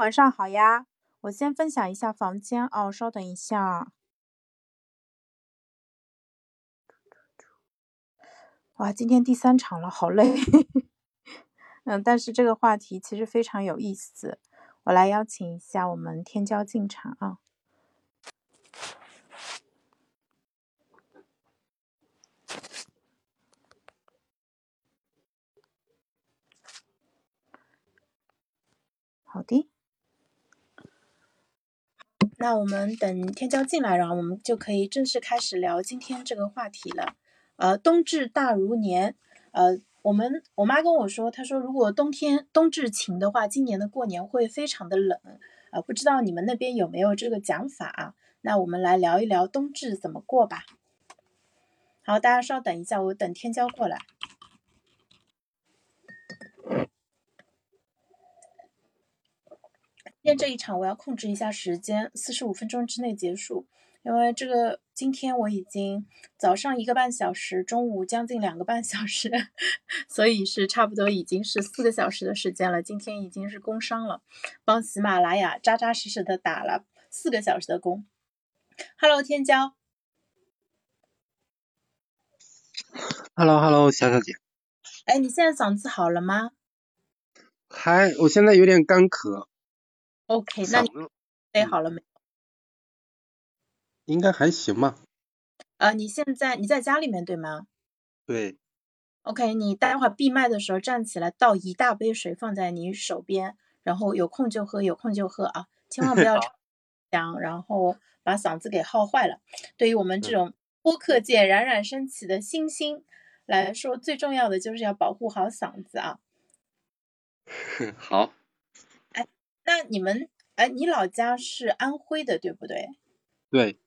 晚上好呀，我先分享一下房间哦，稍等一下。哇，今天第三场了，好累。嗯，但是这个话题其实非常有意思，我来邀请一下我们天骄进场啊。好的，那我们等天骄进来，然后我们就可以正式开始聊今天这个话题了。呃，冬至大如年，呃，我们我妈跟我说，她说如果冬天冬至晴的话，今年的过年会非常的冷，呃，不知道你们那边有没有这个讲法啊？那我们来聊一聊冬至怎么过吧。好，大家稍等一下，我等天骄过来。今天这一场我要控制一下时间，四十五分钟之内结束，因为这个今天我已经早上一个半小时，中午将近两个半小时，所以是差不多已经是四个小时的时间了。今天已经是工伤了，帮喜马拉雅扎扎实实的打了四个小时的工。Hello，天骄。Hello，Hello，小小姐。哎，你现在嗓子好了吗？还，我现在有点干咳。OK，那你备好了没？应该还行吧。呃，你现在你在家里面对吗？对。OK，你待会儿闭麦的时候站起来倒一大杯水放在你手边，然后有空就喝，有空就喝啊，千万不要 讲，然后把嗓子给耗坏了。对于我们这种播客界冉冉升起的新星来说，最重要的就是要保护好嗓子啊。好。那你们，哎，你老家是安徽的，对不对？对。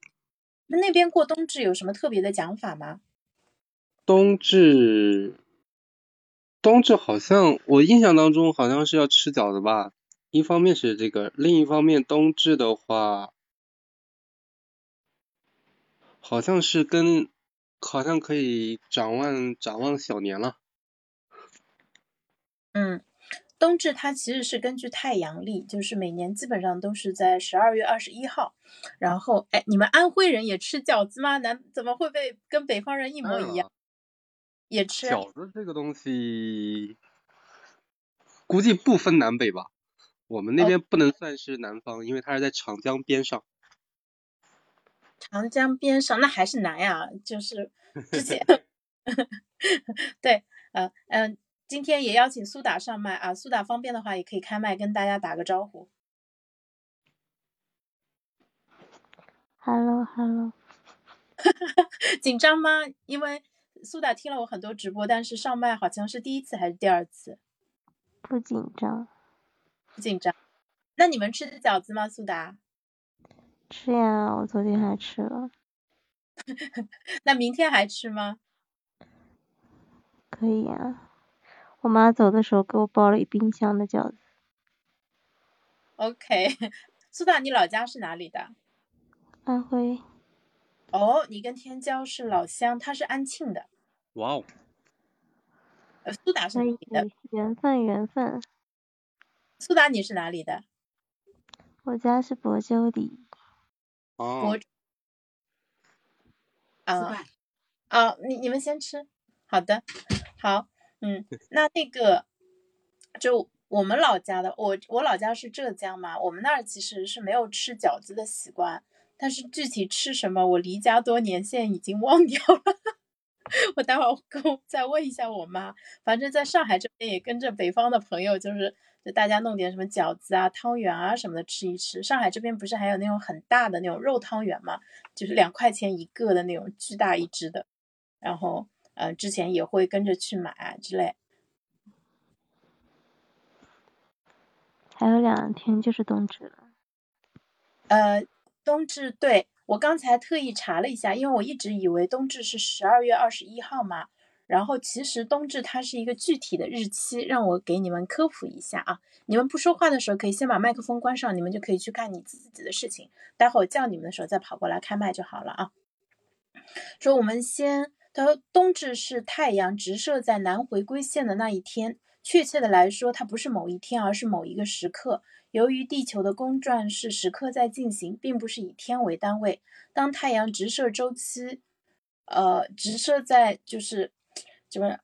那那边过冬至有什么特别的讲法吗？冬至，冬至好像我印象当中好像是要吃饺子吧。一方面是这个，另一方面冬至的话，好像是跟，好像可以展望展望小年了。嗯。冬至它其实是根据太阳历，就是每年基本上都是在十二月二十一号。然后，哎，你们安徽人也吃饺子吗？南怎么会被跟北方人一模一样？也吃饺子这个东西，估计不分南北吧。我们那边不能算是南方，因为它是在长江边上。长江边上那还是南呀，就是之前 对，呃嗯。今天也邀请苏打上麦啊，苏打方便的话也可以开麦跟大家打个招呼。Hello，Hello。紧张吗？因为苏打听了我很多直播，但是上麦好像是第一次还是第二次？不紧张。不紧张。那你们吃的饺子吗？苏打？吃呀，我昨天还吃了。那明天还吃吗？可以呀。我妈走的时候给我包了一冰箱的饺子。OK，苏 大，你老家是哪里的？安徽。哦，你跟天骄是老乡，他是安庆的。哇哦。呃，苏打是哪里的？缘分，缘分。苏打，你是哪里的？我家是亳州的。哦。啊。啊，你你们先吃。好的，好。嗯，那那个，就我们老家的，我我老家是浙江嘛，我们那儿其实是没有吃饺子的习惯，但是具体吃什么，我离家多年，现在已经忘掉了。我待会儿跟再问一下我妈。反正在上海这边也跟着北方的朋友，就是就大家弄点什么饺子啊、汤圆啊什么的吃一吃。上海这边不是还有那种很大的那种肉汤圆嘛，就是两块钱一个的那种巨大一只的，然后。呃，之前也会跟着去买之类。还有两天就是冬至了。呃，冬至对我刚才特意查了一下，因为我一直以为冬至是十二月二十一号嘛。然后其实冬至它是一个具体的日期，让我给你们科普一下啊。你们不说话的时候，可以先把麦克风关上，你们就可以去干你自己的事情。待会儿叫你们的时候再跑过来开麦就好了啊。说我们先。他说，冬至是太阳直射在南回归线的那一天。确切的来说，它不是某一天，而是某一个时刻。由于地球的公转是时刻在进行，并不是以天为单位，当太阳直射周期，呃，直射在就是怎么，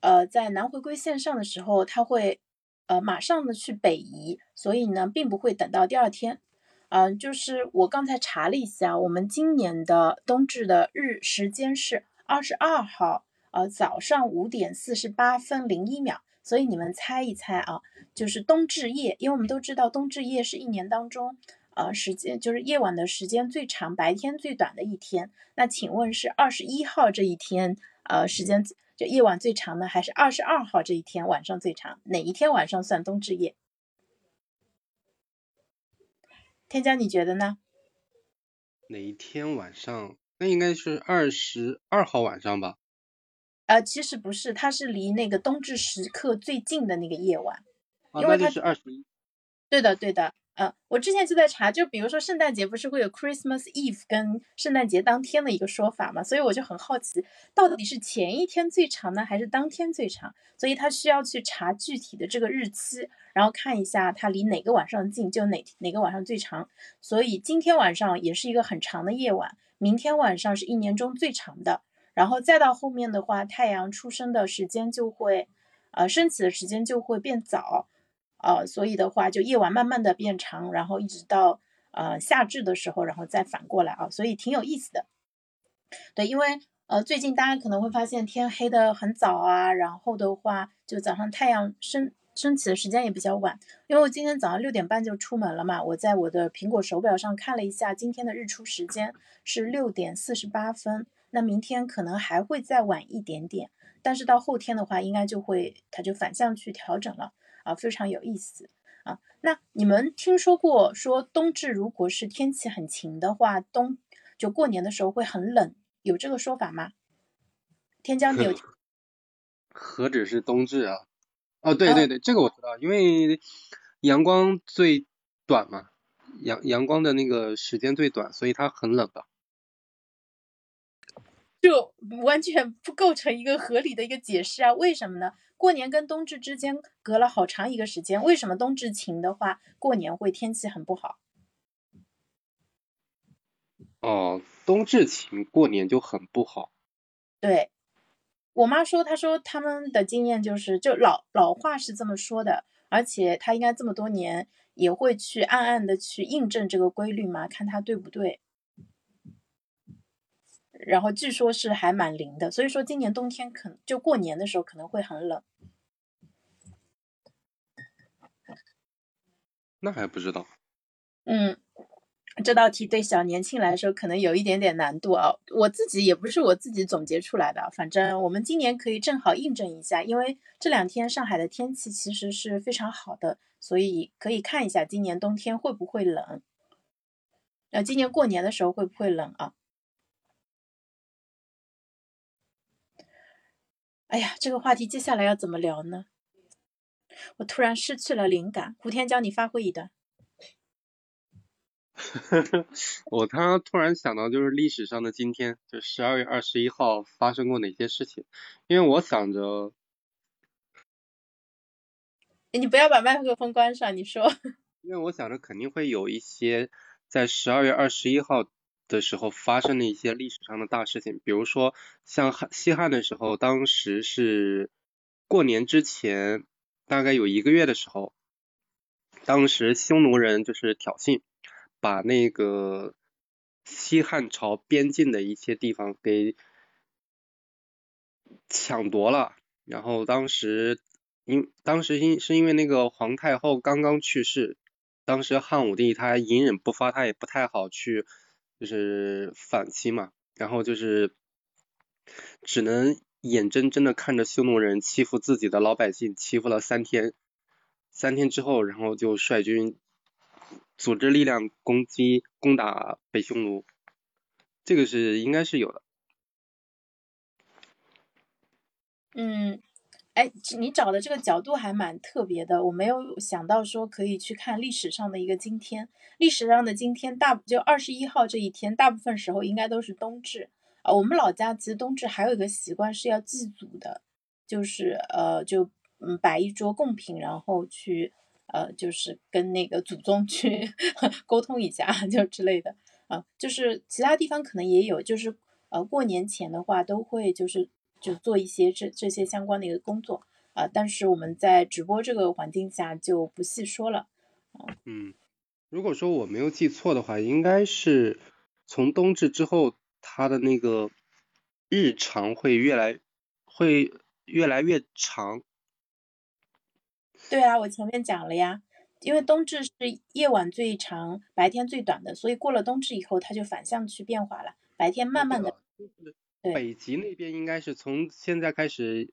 呃，在南回归线上的时候，它会呃马上的去北移，所以呢，并不会等到第二天。嗯，就是我刚才查了一下，我们今年的冬至的日时间是二十二号，呃，早上五点四十八分零一秒。所以你们猜一猜啊，就是冬至夜，因为我们都知道冬至夜是一年当中，呃，时间就是夜晚的时间最长，白天最短的一天。那请问是二十一号这一天，呃，时间就夜晚最长呢，还是二十二号这一天晚上最长？哪一天晚上算冬至夜？天骄，你觉得呢？哪一天晚上？那应该是二十二号晚上吧。呃，其实不是，它是离那个冬至时刻最近的那个夜晚，因为它是二十一。对的，对的。嗯，我之前就在查，就比如说圣诞节不是会有 Christmas Eve 跟圣诞节当天的一个说法嘛，所以我就很好奇，到底是前一天最长呢，还是当天最长？所以他需要去查具体的这个日期，然后看一下它离哪个晚上近，就哪哪个晚上最长。所以今天晚上也是一个很长的夜晚，明天晚上是一年中最长的，然后再到后面的话，太阳出生的时间就会，呃，升起的时间就会变早。呃，所以的话，就夜晚慢慢的变长，然后一直到呃夏至的时候，然后再反过来啊，所以挺有意思的。对，因为呃最近大家可能会发现天黑的很早啊，然后的话就早上太阳升升起的时间也比较晚。因为我今天早上六点半就出门了嘛，我在我的苹果手表上看了一下今天的日出时间是六点四十八分，那明天可能还会再晚一点点，但是到后天的话，应该就会它就反向去调整了。啊，非常有意思啊！那你们听说过说冬至如果是天气很晴的话，冬就过年的时候会很冷，有这个说法吗？天江，你有？何止是冬至啊！哦，对对对，这个我知道，因为阳光最短嘛，阳阳光的那个时间最短，所以它很冷的。就完全不构成一个合理的一个解释啊？为什么呢？过年跟冬至之间隔了好长一个时间，为什么冬至晴的话，过年会天气很不好？哦，冬至晴，过年就很不好。对，我妈说，她说他们的经验就是，就老老话是这么说的，而且她应该这么多年也会去暗暗的去印证这个规律嘛，看它对不对。然后据说是还蛮灵的，所以说今年冬天可能就过年的时候可能会很冷。那还不知道。嗯，这道题对小年轻来说可能有一点点难度啊。我自己也不是我自己总结出来的，反正我们今年可以正好印证一下，因为这两天上海的天气其实是非常好的，所以可以看一下今年冬天会不会冷。呃，今年过年的时候会不会冷啊？哎呀，这个话题接下来要怎么聊呢？我突然失去了灵感。胡天教你发挥一段。我他突然想到，就是历史上的今天，就十二月二十一号发生过哪些事情？因为我想着，你不要把麦克风关上，你说。因为我想着肯定会有一些在十二月二十一号。的时候发生的一些历史上的大事情，比如说像汉西汉的时候，当时是过年之前大概有一个月的时候，当时匈奴人就是挑衅，把那个西汉朝边境的一些地方给抢夺了，然后当时因当时因是因为那个皇太后刚刚去世，当时汉武帝他隐忍不发，他也不太好去。就是反击嘛，然后就是只能眼睁睁的看着匈奴人欺负自己的老百姓，欺负了三天，三天之后，然后就率军组织力量攻击攻打北匈奴，这个是应该是有的。嗯。哎，你找的这个角度还蛮特别的，我没有想到说可以去看历史上的一个今天。历史上的今天大就二十一号这一天，大部分时候应该都是冬至啊。我们老家其实冬至还有一个习惯是要祭祖的，就是呃就嗯摆一桌贡品，然后去呃，就是跟那个祖宗去 沟通一下，就之类的啊。就是其他地方可能也有，就是呃过年前的话都会就是就做一些这这些相关的一个工作啊。但是我们在直播这个环境下就不细说了啊。嗯，如果说我没有记错的话，应该是从冬至之后，它的那个日常会越来会越来越长。对啊，我前面讲了呀，因为冬至是夜晚最长，白天最短的，所以过了冬至以后，它就反向去变化了，白天慢慢的。对。北极那边应该是从现在开始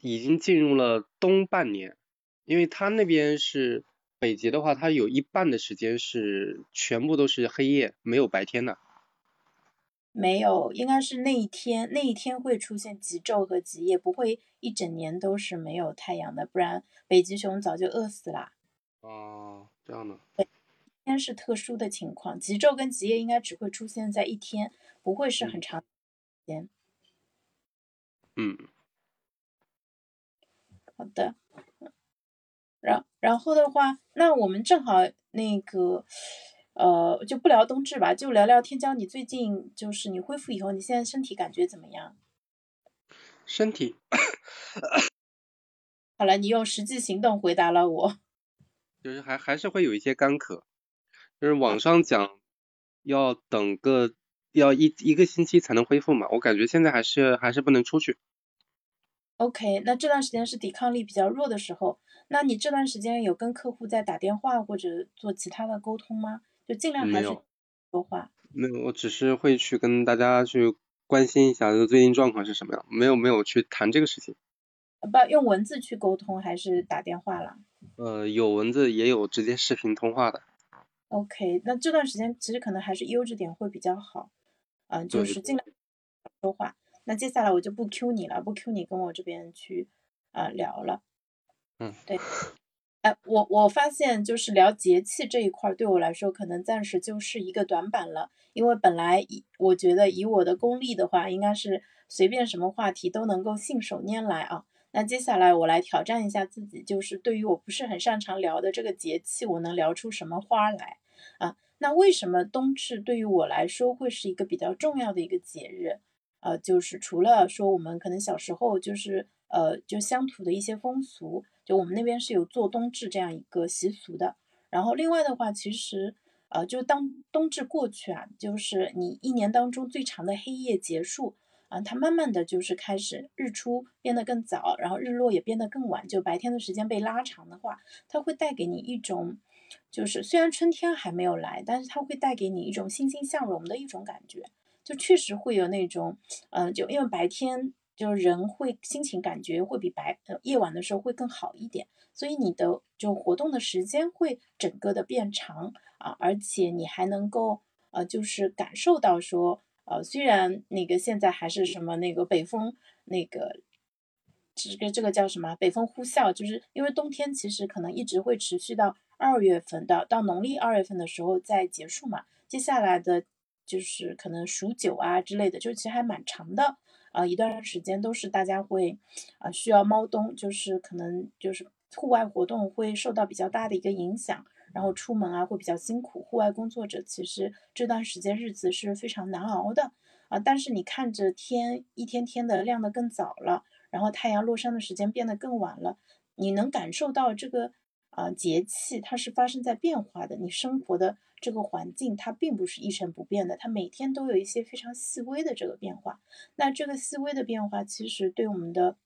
已经进入了冬半年，因为它那边是北极的话，它有一半的时间是全部都是黑夜，没有白天的。没有，应该是那一天，那一天会出现极昼和极夜，不会一整年都是没有太阳的，不然北极熊早就饿死了。哦，这样的。对，天是特殊的情况，极昼跟极夜应该只会出现在一天，不会是很长时间。嗯。好的。然然后的话，那我们正好那个。呃，就不聊冬至吧，就聊聊天骄。你最近就是你恢复以后，你现在身体感觉怎么样？身体，好了，你用实际行动回答了我。就是还还是会有一些干咳，就是网上讲要等个要一一个星期才能恢复嘛，我感觉现在还是还是不能出去。OK，那这段时间是抵抗力比较弱的时候，那你这段时间有跟客户在打电话或者做其他的沟通吗？就尽量还是说话。没有，我只是会去跟大家去关心一下，就最近状况是什么样。没有没有去谈这个事情。不，用文字去沟通还是打电话了？呃，有文字也有直接视频通话的。OK，那这段时间其实可能还是优质点会比较好。嗯，就是尽量说话。那接下来我就不 Q 你了，不 Q 你跟我这边去啊聊了。嗯，对。哎，我我发现就是聊节气这一块，对我来说可能暂时就是一个短板了。因为本来以我觉得以我的功力的话，应该是随便什么话题都能够信手拈来啊。那接下来我来挑战一下自己，就是对于我不是很擅长聊的这个节气，我能聊出什么花来啊？那为什么冬至对于我来说会是一个比较重要的一个节日？呃，就是除了说我们可能小时候就是呃就乡土的一些风俗。就我们那边是有做冬至这样一个习俗的，然后另外的话，其实呃，就当冬至过去啊，就是你一年当中最长的黑夜结束啊，它慢慢的就是开始日出变得更早，然后日落也变得更晚，就白天的时间被拉长的话，它会带给你一种，就是虽然春天还没有来，但是它会带给你一种欣欣向荣的一种感觉，就确实会有那种，嗯，就因为白天。就是人会心情感觉会比白呃夜晚的时候会更好一点，所以你的就活动的时间会整个的变长啊，而且你还能够呃就是感受到说呃虽然那个现在还是什么那个北风那个这个这个叫什么北风呼啸，就是因为冬天其实可能一直会持续到二月份到到农历二月份的时候再结束嘛，接下来的就是可能数九啊之类的，就其实还蛮长的。啊，一段时间都是大家会啊需要猫冬，就是可能就是户外活动会受到比较大的一个影响，然后出门啊会比较辛苦。户外工作者其实这段时间日子是非常难熬的啊。但是你看着天一天天的亮得更早了，然后太阳落山的时间变得更晚了，你能感受到这个啊节气它是发生在变化的，你生活的。这个环境它并不是一成不变的，它每天都有一些非常细微的这个变化。那这个细微的变化其实对我们的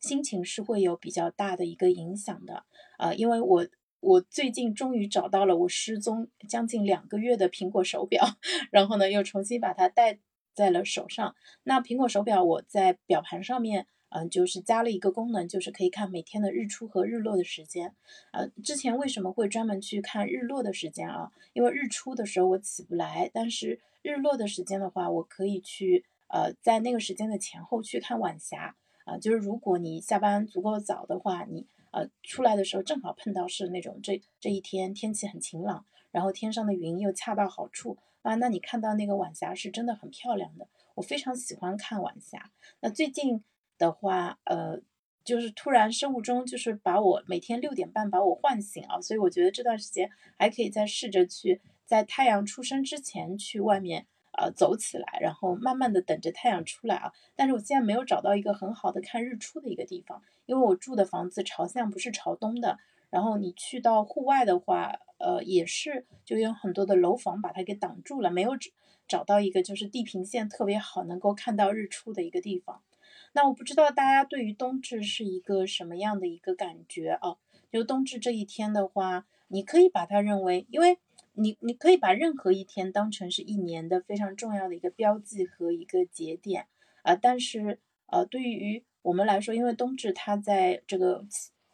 心情是会有比较大的一个影响的啊。因为我我最近终于找到了我失踪将近两个月的苹果手表，然后呢又重新把它戴在了手上。那苹果手表我在表盘上面。嗯，就是加了一个功能，就是可以看每天的日出和日落的时间。呃，之前为什么会专门去看日落的时间啊？因为日出的时候我起不来，但是日落的时间的话，我可以去呃在那个时间的前后去看晚霞啊。就是如果你下班足够早的话，你呃出来的时候正好碰到是那种这这一天天气很晴朗，然后天上的云又恰到好处啊，那你看到那个晚霞是真的很漂亮的。我非常喜欢看晚霞。那最近。的话，呃，就是突然生物钟就是把我每天六点半把我唤醒啊，所以我觉得这段时间还可以再试着去在太阳出生之前去外面呃走起来，然后慢慢的等着太阳出来啊。但是我现在没有找到一个很好的看日出的一个地方，因为我住的房子朝向不是朝东的，然后你去到户外的话，呃也是就有很多的楼房把它给挡住了，没有找找到一个就是地平线特别好能够看到日出的一个地方。那我不知道大家对于冬至是一个什么样的一个感觉啊？就冬至这一天的话，你可以把它认为，因为你你可以把任何一天当成是一年的非常重要的一个标记和一个节点啊。但是呃，对于我们来说，因为冬至它在这个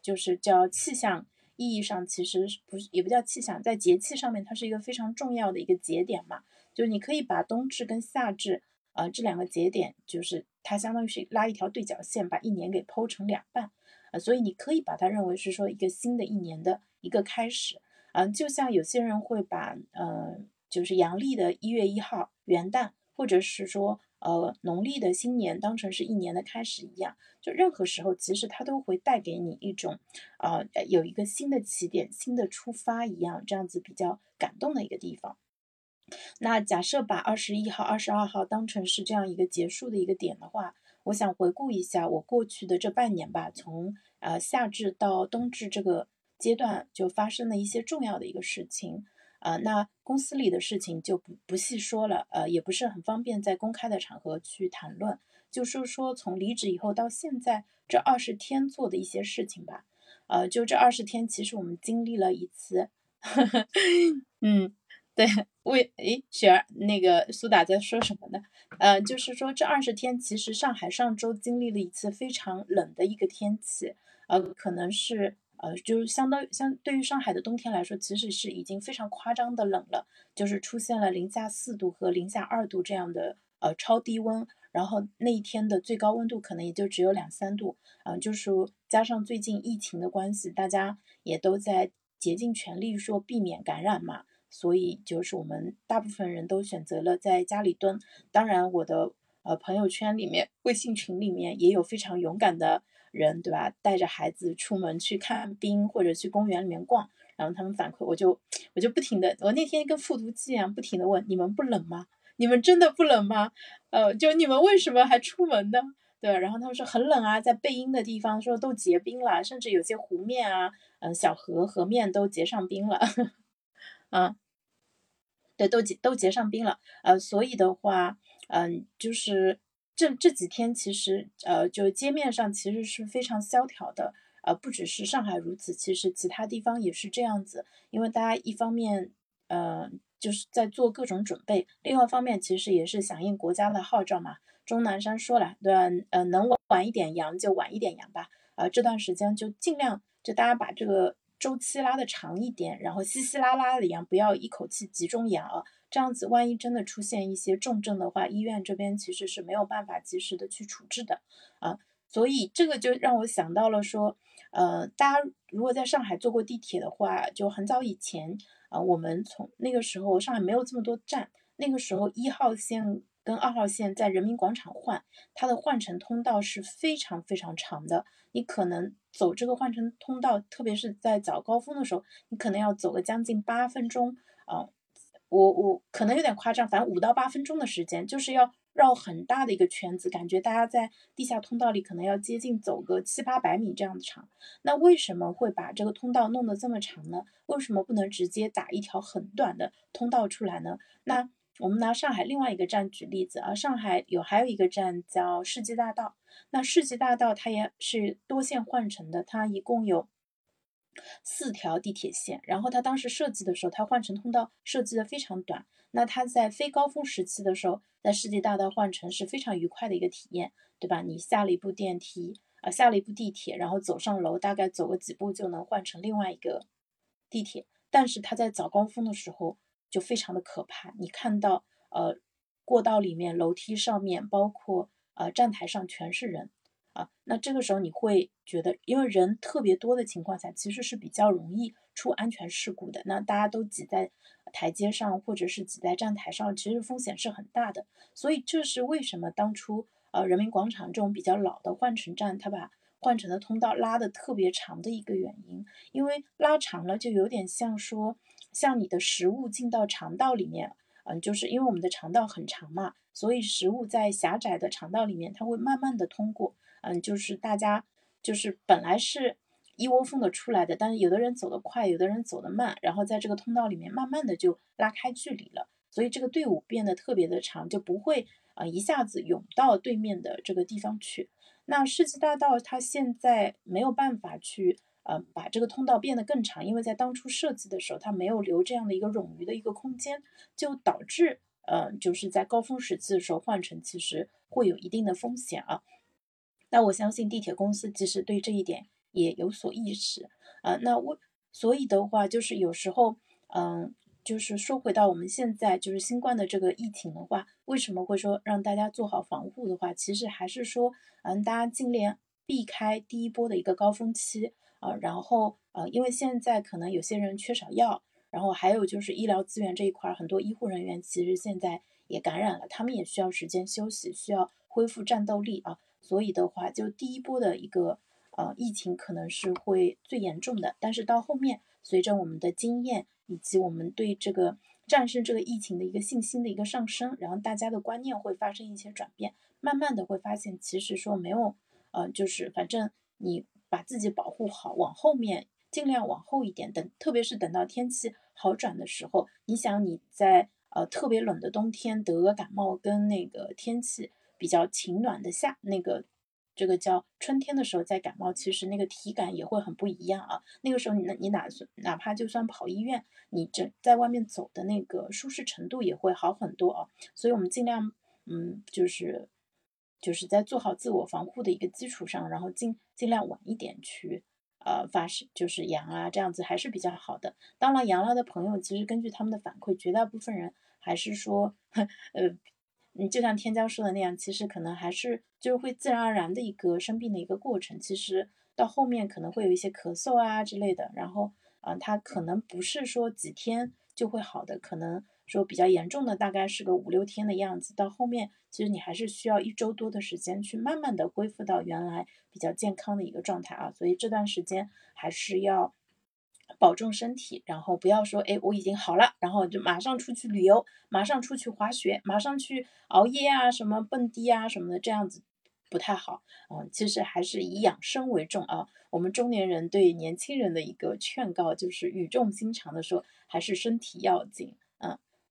就是叫气象意义上，其实不是也不叫气象，在节气上面它是一个非常重要的一个节点嘛。就是你可以把冬至跟夏至啊这两个节点，就是。它相当于是拉一条对角线，把一年给剖成两半，啊，所以你可以把它认为是说一个新的一年的一个开始，嗯，就像有些人会把，呃，就是阳历的一月一号元旦，或者是说，呃，农历的新年当成是一年的开始一样，就任何时候其实它都会带给你一种，啊，有一个新的起点、新的出发一样，这样子比较感动的一个地方。那假设把二十一号、二十二号当成是这样一个结束的一个点的话，我想回顾一下我过去的这半年吧，从呃夏至到冬至这个阶段就发生了一些重要的一个事情，呃，那公司里的事情就不不细说了，呃，也不是很方便在公开的场合去谈论，就是说从离职以后到现在这二十天做的一些事情吧，呃，就这二十天，其实我们经历了一次，嗯。对，为诶，雪儿，那个苏打在说什么呢？呃，就是说这二十天，其实上海上周经历了一次非常冷的一个天气，呃，可能是呃，就是相当相对于上海的冬天来说，其实是已经非常夸张的冷了，就是出现了零下四度和零下二度这样的呃超低温，然后那一天的最高温度可能也就只有两三度，啊，就是加上最近疫情的关系，大家也都在竭尽全力说避免感染嘛。所以就是我们大部分人都选择了在家里蹲。当然，我的呃朋友圈里面、微信群里面也有非常勇敢的人，对吧？带着孩子出门去看冰或者去公园里面逛，然后他们反馈，我就我就不停的，我那天跟复读机一样，不停的问：你们不冷吗？你们真的不冷吗？呃，就你们为什么还出门呢？对然后他们说很冷啊，在背阴的地方说都结冰了，甚至有些湖面啊，嗯，小河河面都结上冰了，啊。对，都结都结上冰了，呃，所以的话，嗯，就是这这几天其实，呃，就街面上其实是非常萧条的，呃，不只是上海如此，其实其他地方也是这样子，因为大家一方面，呃，就是在做各种准备，另外一方面其实也是响应国家的号召嘛。钟南山说了，对吧？呃，能晚一点阳就晚一点阳吧，呃，这段时间就尽量就大家把这个。周期拉的长一点，然后稀稀拉拉的阳，不要一口气集中阳啊，这样子万一真的出现一些重症的话，医院这边其实是没有办法及时的去处置的啊。所以这个就让我想到了说，呃，大家如果在上海坐过地铁的话，就很早以前啊，我们从那个时候上海没有这么多站，那个时候一号线跟二号线在人民广场换，它的换乘通道是非常非常长的，你可能。走这个换乘通道，特别是在早高峰的时候，你可能要走个将近八分钟啊！我我可能有点夸张，反正五到八分钟的时间，就是要绕很大的一个圈子，感觉大家在地下通道里可能要接近走个七八百米这样的长。那为什么会把这个通道弄得这么长呢？为什么不能直接打一条很短的通道出来呢？那我们拿上海另外一个站举例子啊，上海有还有一个站叫世纪大道。那世纪大道它也是多线换乘的，它一共有四条地铁线。然后它当时设计的时候，它换乘通道设计的非常短。那它在非高峰时期的时候，在世纪大道换乘是非常愉快的一个体验，对吧？你下了一部电梯，啊，下了一部地铁，然后走上楼，大概走个几步就能换成另外一个地铁。但是它在早高峰的时候就非常的可怕，你看到呃过道里面、楼梯上面，包括。呃，站台上全是人啊，那这个时候你会觉得，因为人特别多的情况下，其实是比较容易出安全事故的。那大家都挤在台阶上，或者是挤在站台上，其实风险是很大的。所以这是为什么当初呃人民广场这种比较老的换乘站，它把换乘的通道拉的特别长的一个原因，因为拉长了就有点像说，像你的食物进到肠道里面，嗯，就是因为我们的肠道很长嘛，所以食物在狭窄的肠道里面，它会慢慢的通过，嗯，就是大家就是本来是一窝蜂的出来的，但是有的人走得快，有的人走得慢，然后在这个通道里面慢慢的就拉开距离了，所以这个队伍变得特别的长，就不会啊一下子涌到对面的这个地方去。那世纪大道它现在没有办法去，呃，把这个通道变得更长，因为在当初设计的时候，它没有留这样的一个冗余的一个空间，就导致，呃，就是在高峰时期的时候换乘其实会有一定的风险啊。那我相信地铁公司其实对这一点也有所意识啊。那我所以的话，就是有时候，嗯。就是说回到我们现在就是新冠的这个疫情的话，为什么会说让大家做好防护的话，其实还是说，嗯，大家尽量避开第一波的一个高峰期啊，然后呃，因为现在可能有些人缺少药，然后还有就是医疗资源这一块，很多医护人员其实现在也感染了，他们也需要时间休息，需要恢复战斗力啊，所以的话，就第一波的一个呃疫情可能是会最严重的，但是到后面随着我们的经验。以及我们对这个战胜这个疫情的一个信心的一个上升，然后大家的观念会发生一些转变，慢慢的会发现，其实说没有，呃，就是反正你把自己保护好，往后面尽量往后一点，等特别是等到天气好转的时候，你想你在呃特别冷的冬天得个感冒，跟那个天气比较晴暖的夏那个。这个叫春天的时候再感冒，其实那个体感也会很不一样啊。那个时候你你哪哪怕就算跑医院，你这在外面走的那个舒适程度也会好很多啊。所以我们尽量嗯，就是就是在做好自我防护的一个基础上，然后尽尽量晚一点去呃发是就是阳啊，这样子还是比较好的。当然阳了的朋友，其实根据他们的反馈，绝大部分人还是说 呃。你就像天骄说的那样，其实可能还是就是会自然而然的一个生病的一个过程。其实到后面可能会有一些咳嗽啊之类的，然后啊，它可能不是说几天就会好的，可能说比较严重的大概是个五六天的样子。到后面其实你还是需要一周多的时间去慢慢的恢复到原来比较健康的一个状态啊。所以这段时间还是要。保重身体，然后不要说，哎，我已经好了，然后就马上出去旅游，马上出去滑雪，马上去熬夜啊，什么蹦迪啊什么的，这样子不太好。嗯，其实还是以养生为重啊。我们中年人对年轻人的一个劝告就是语重心长的说，还是身体要紧。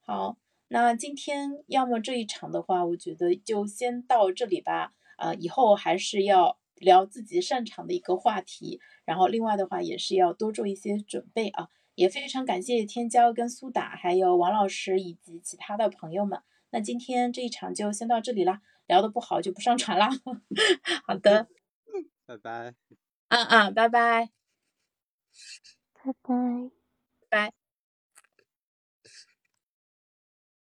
嗯，好，那今天要么这一场的话，我觉得就先到这里吧。啊，以后还是要。聊自己擅长的一个话题，然后另外的话也是要多做一些准备啊，也非常感谢天骄跟苏打，还有王老师以及其他的朋友们。那今天这一场就先到这里啦，聊的不好就不上传啦。好的，拜拜。嗯嗯，拜拜，拜拜，拜。